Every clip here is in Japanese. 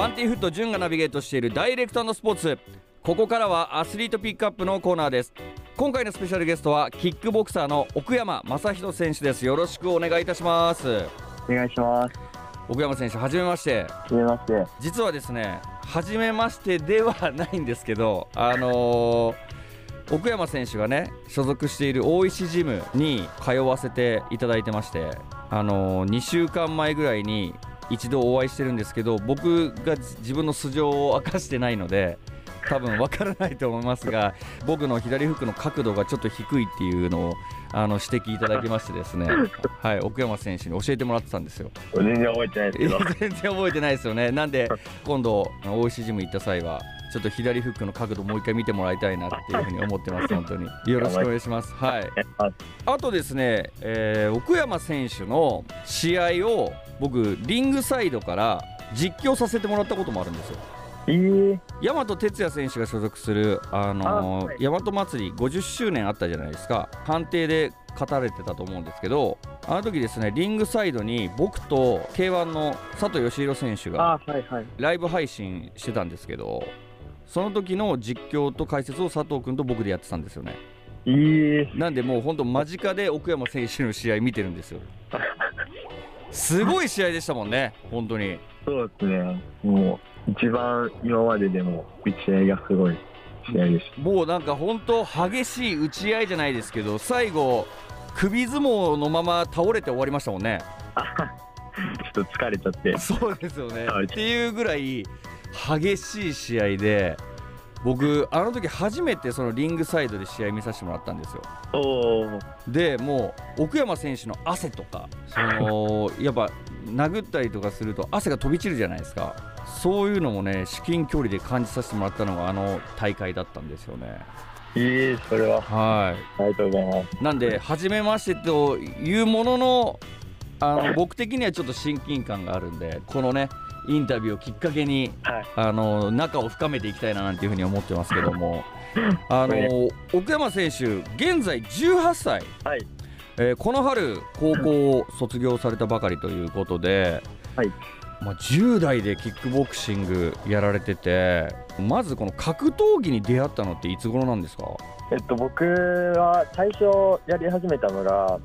バンティフット潤がナビゲートしているダイレクトスポーツ。ここからはアスリートピックアップのコーナーです。今回のスペシャルゲストはキックボクサーの奥山正人選手です。よろしくお願いいたします。お願いします。奥山選手はじめまして。はじめまして。実はですね初めましてではないんですけどあのー奥山選手がね所属している大石ジムに通わせていただいてましてあのー2週間前ぐらいに一度お会いしてるんですけど僕が自分の素性を明かしてないので多分わからないと思いますが僕の左フックの角度がちょっと低いっていうのをあの指摘いただきましてですね。はい奥山選手に教えてもらってたんですよ。全然覚えてないですいやけど。全然覚えてないですよね。なんで今度大石ジム行った際はちょっと左フックの角度もう一回見てもらいたいなっていうふうに思ってます本当に。よろしくお願いします。はい。ああとですね、えー奥山選手の試合を僕リングサイドから実況させてもらったこともあるんですよえー、大和哲也選手が所属する、あのーあはい。大和祭り50周年あったじゃないですか。判定で語られてたと思うんですけどあの時ですねリングサイドに僕と k 1の佐藤義弘選手が。ライブ配信してたんですけどその時の実況と解説を佐藤君と僕でやってたんですよね。えー、なんでもう本当間近で奥山選手の試合見てるんですよ。すごい試合でしたもんね本当に。そうですね。もう、一番今まででも打ち合いがすごい試合でしもうなんか本当激しい打ち合いじゃないですけど最後首相撲のまま倒れて終わりましたもんねた。ちょっと疲れちゃって。そうですよね はいっていうぐらい激しい試合で僕あの時初めてそのリングサイドで試合見させてもらったんですよ。でもう奥山選手の汗とかそのやっぱ殴ったりとかすると汗が飛び散るじゃないですかそういうのもね至近距離で感じさせてもらったのがあの大会だったんですよねえー、それは、はいありがとうございます。なんで初めましてというもののあの僕的にはちょっと親近感があるんでこのねインタビューをきっかけにはい。あの仲を深めていきたいななんていうふうに思ってますけども あの奥山選手現在18歳、はい。えーこの春高校を卒業されたばかりということで、はいまあ、10代でキックボクシングやられててまずこの格闘技に出会ったのっていつ頃なんですか？えっと、僕は最初やり始めたのが、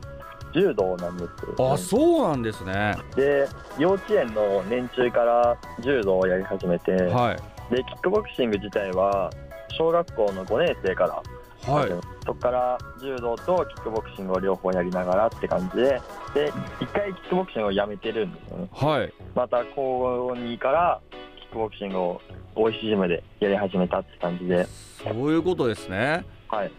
柔道なんですよ、あそうなんですね。で、幼稚園の年中から柔道をやり始めて、はい。で、キックボクシング自体は、小学校の5年生からはいそこから柔道とキックボクシングを両方やりながらって感じで、で、一回キックボクシングをやめてるんですよね。はい。また高2からキックボクシングを大石ジムでやり始めたって感じで、そういうことですね。はい。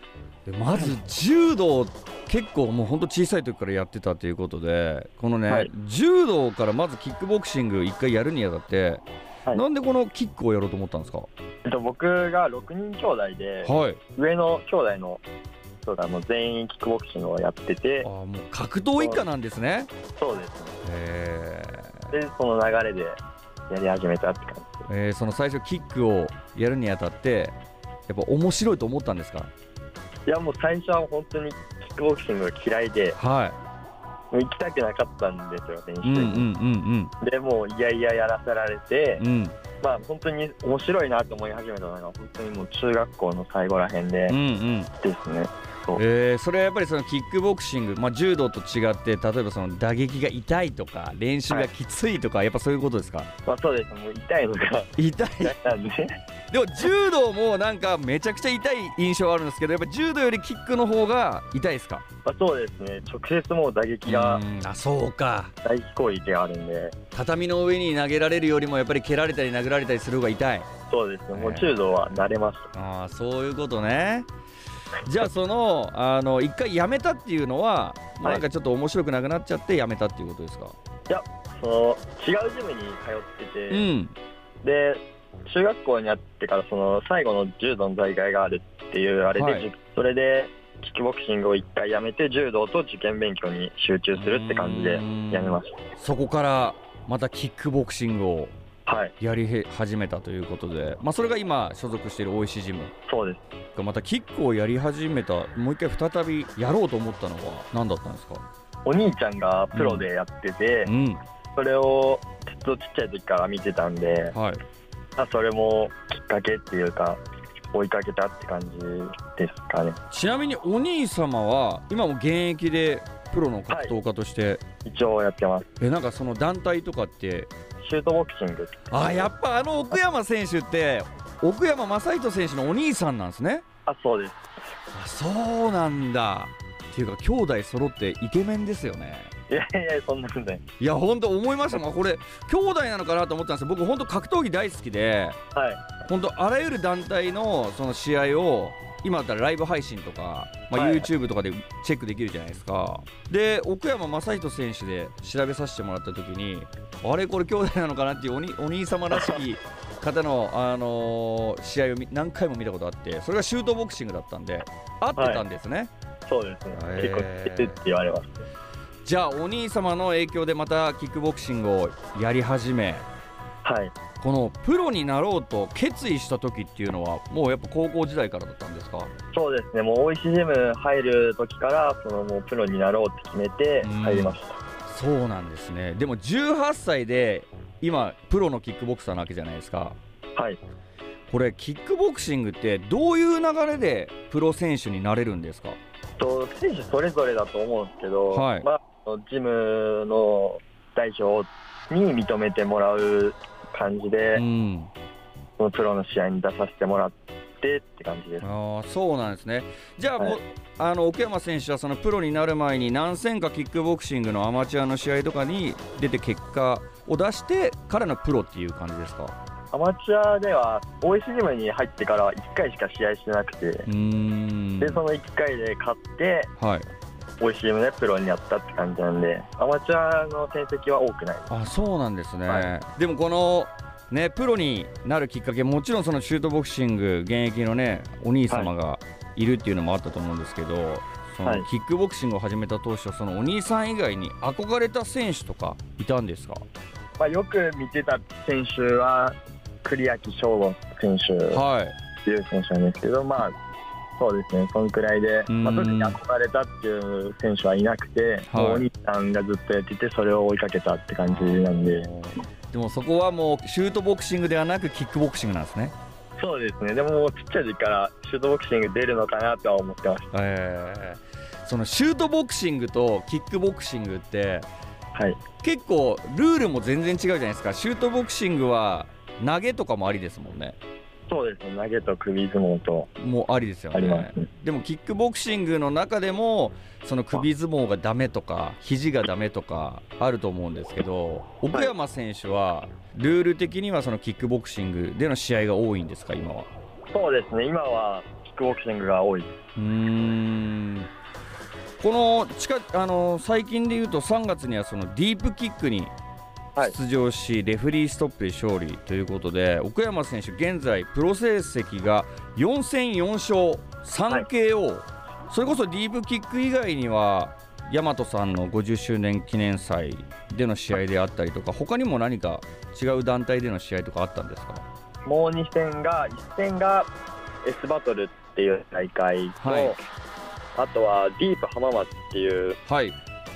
でまず柔道結構もうほんと小さい時からやってたということでこのね、はい。柔道からまずキックボクシング一回やるにあたって、はい。なんでこのキックをやろうと思ったんですか？えっと、僕が6人兄弟で、はい。上の兄弟の人がもう全員キックボクシングをやっててあ、もう格闘一家なんですね。そうですね。へで、その流れでやり始めたって感じ。で。えーその最初キックをやるにあたってやっぱ面白いと思ったんですか？いや、もう最初は本当にキックボクシングが嫌いで、はもう行きたくなかったんですよ、練習に。うんうんで、もういやいややらせられて、うんうんまあ本当に面白いなと思い始めたのが、本当にもう中学校の最後らへんでうんうんですね。えーそれはやっぱりそのキックボクシング、まあ、柔道と違って例えばその打撃が痛いとか練習がきついとか、やっぱそういうことですか？まあそうです、もう痛いのが。痛い。で、でも柔道もなんかめちゃくちゃ痛い印象あるんですけどやっぱ柔道よりキックの方が痛いですか？まあそうですね、直接もう打撃がうん。あそうか。大攻撃があるんで、畳の上に投げられるよりもやっぱり蹴られたり殴られたりする方が痛い。そうですね、もう柔道は慣れました。ああそういうことね じゃあそのあの一回やめたっていうのは、まあはい。なんかちょっと面白くなくなっちゃってやめたっていうことですか？その違うジムに通ってて、うん。で中学校になってからその最後の柔道の大会があるっていうあれで、はい。それでキックボクシングを一回やめて柔道と受験勉強に集中するって感じでやめましそこからまたキックボクシングをやりへ始めたということで、まあ、それが今所属している大石ジム。そうです。がまたキックをやり始めたもう一回再びやろうと思ったのは何だったんですか？お兄ちゃんがプロでやってて、うん。それをとちっちゃい時から見てたんで、はい。まあ、それもきっかけっていうか、追いかけたって感じですかね。ちなみにお兄様は今も現役でプロの格闘家として、一応やってます。えなんかその団体とかってシュートボクシング。あやっぱあの奥山選手って奥山正人選手のお兄さんなんですねあ、そうです。あそうなんだっていうか兄弟揃ってイケメンですよねいやいや、そんなことない。いや本当思いましたもんこれ兄弟なのかなと思ったんですよ僕本当格闘技大好きではい。本当あらゆる団体のその試合を今だったらライブ配信とか、まあ、YouTube とかでチェックできるじゃないですか、で奥山正人選手で調べさせてもらった時にあれこれ兄弟なのかなっていうおにお兄様らしき方の、あのー試合を何回も見たことあってそれがシュートボクシングだったんで合ってたんですね、そうですね。へー結構知ってって言われます。じゃあお兄様の影響でまたキックボクシングをやり始めはい。このプロになろうと決意した時っていうのはもうやっぱ高校時代からだったんですか？そうですね。もう大石ジム入る時から、そのもうプロになろうって決めて入りました。そうなんですねでも18歳で今プロのキックボクサーなわけじゃないですかはい。これキックボクシングってどういう流れでプロ選手になれるんですか？と選手それぞれだと思うんですけど、はいまあ、ジムの代表に認めてもらう感じで、うん。プロの試合に出させてもらってって感じです。ああそうなんですね。じゃあはい。あの奥山選手はそのプロになる前に何戦かキックボクシングのアマチュアの試合とかに出て結果を出してからのプロっていう感じですか？アマチュアでは、大石ジムに入ってから1回しか試合してなくて、でその1回で勝って、はい大石ジムでプロになったって感じなんで、アマチュアの成績は多くない。あそうなんですね、はでもこのねプロになるきっかけもちろんそのシュートボクシング現役のねお兄様がいるっていうのもあったと思うんですけど、そのはいキックボクシングを始めた当初そのお兄さん以外に憧れた選手とかいたんですか？まあ、よく見てた選手は、栗焼翔吾選手。はいっていう選手なんですけど、まあ、そうですね、そのくらいで、うん。まあ、特に憧れたっていう選手はいなくて、はい。お兄さんがずっとやってて、それを追いかけたって感じなんで、でもそこはもうシュートボクシングではなくキックボクシングなんですね。そうですね、でももうちっちゃい時からシュートボクシング出るのかなとは思ってましえーそのシュートボクシングとキックボクシングってた。はい、結構ルールも全然違うじゃないですか。シュートボクシングは投げとかもありですもんねそうですね、投げと首相撲と。もうありですよありまねすね。でもキックボクシングの中でもその首相撲がダメとか肘がダメとかあると思うんですけど奥山選手はルール的にはそのキックボクシングでの試合が多いんですか今は？そうですね、今はキックボクシングが多い。うーん。この近あの最近で言うと3月にはそのディープキックにはい出場し、レフェリーストップで勝利ということで奥山選手現在プロ成績が4戦4勝 3KO、それこそディープキック以外には大和さんの50周年記念祭での試合であったりとか他にも何か違う団体での試合とかあったんですか？もう2戦が、1戦が S バトルっていう大会と、はい。あとはディープ浜松っていうはい。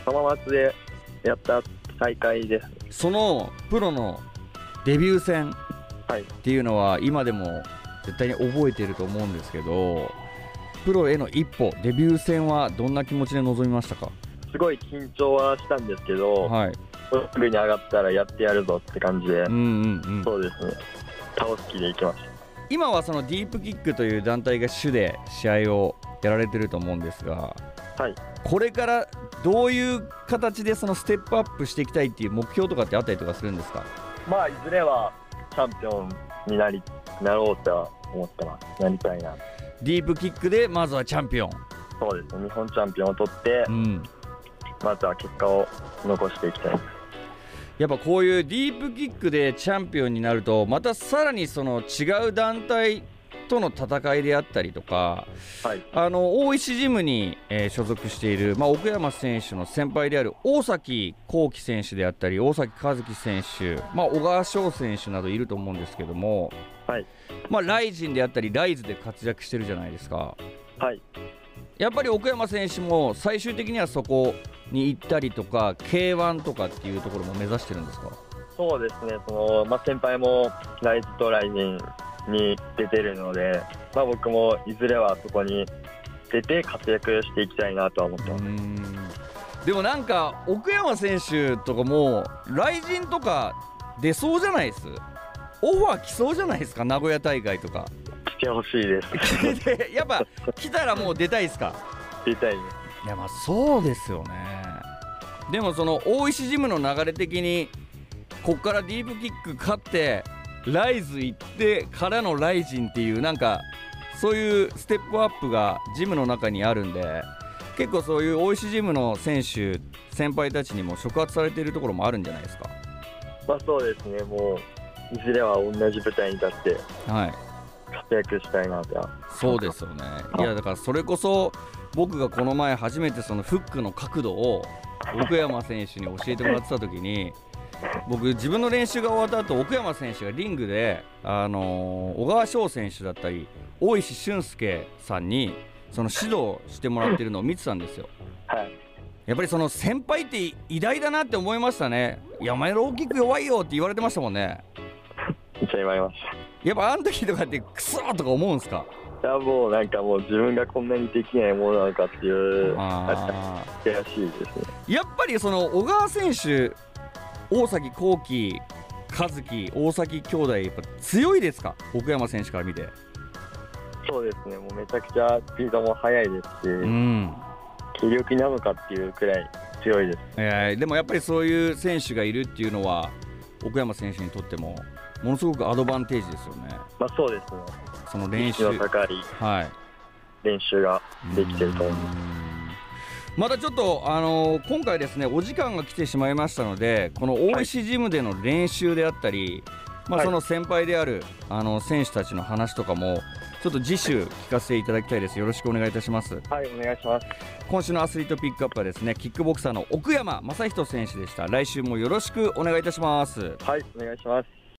浜松でやった大会です。そのプロのデビュー戦はい。っていうのは今でも絶対に覚えていると思うんですけどプロへの一歩デビュー戦はどんな気持ちで臨みましたか？すごい緊張はしたんですけど、はい。すぐに上がったらやってやるぞって感じで、うんうんうん。そうですね、倒す気でいきました。今はそのディープキックという団体が主で試合をやられてると思うんですがはい、これからどういう形でそのステップアップしていきたいっていう目標とかってあったりとかするんですか？まあ、いずれはチャンピオンになりなろうとは思ってます。なりたいな。ディープキックでまずはチャンピオンそうですね、日本チャンピオンを取ってう、んまずは結果を残していきたい。やっぱこういうディープキックでチャンピオンになるとまたさらにその違う団体との戦いであったりとかはい、あの大石ジムに、えー所属している、まあ、奥山選手の先輩である大崎幸輝選手であったり大崎和樹選手、まあ、小川翔選手などいると思うんですけども、はい、まあ、ライジンであったりライズで活躍してるじゃないですか。はい、やっぱり奥山選手も最終的にはそこに行ったりとか K1 とかっていうところも目指してるんですか？そうですね、そのまあ、先輩もライズとライジンに出てるので、まあ、僕もいずれはそこに出て活躍していきたいなとは思ってます。でもなんか奥山選手とかも雷神とか出そうじゃないです？オファー来そうじゃないですか？名古屋大会とか来てほしいです。で やっぱ来たらもう出たいですか？出たい。いやまあそうですよねでもその大石ジムの流れ的にこっからディープキック勝ってライズ行ってからのライジンっていうなんかそういうステップアップがジムの中にあるんで結構そういう大石ジムの選手先輩たちにも触発されているところもあるんじゃないですか？まあ、そうですね、もういずれは同じ舞台に立ってはい。活躍したいなと。は。そうですよね。いやだからそれこそ僕がこの前初めてそのフックの角度を奥山選手に教えてもらってた時に僕自分の練習が終わった後奥山選手がリングで、あのー小川翔選手だったり大石俊介さんにその指導してもらってるのを見てたんですよはい。やっぱりその先輩って偉大だなって思いましたねいやお前ローキック弱いよって言われてましたもんねめっちゃ言われましやっぱあの時とかってクソーとか思うんですか？た。いや、もうなんかもう自分がこんなにできないものなのかっていう、悔しいですね。やっぱりその小川選手、大崎幸輝、和樹、大崎兄弟、やっぱ強いですか、奥山選手から見て。そうですね、もうめちゃくちゃスピードも速いですし、うん気力なのかっていうくらい強いです。えーでもやっぱりそういう選手がいるっていうのは、奥山選手にとっても、ものすごくアドバンテージですよね、まあそうですね、その練習。の高いはい練習ができてると思います。またちょっと、あのー今回ですねお時間が来てしまいましたのでこの大石ジムでの練習であったり、まあ、はい。その先輩である、あの選手たちの話とかもちょっと次週聞かせていただきたいです。よろしくお願いいたします。はい、お願いします。今週のアスリートピックアップはですねキックボクサーの奥山正人選手でした。来週もよろしくお願いいたします。はい、お願いします。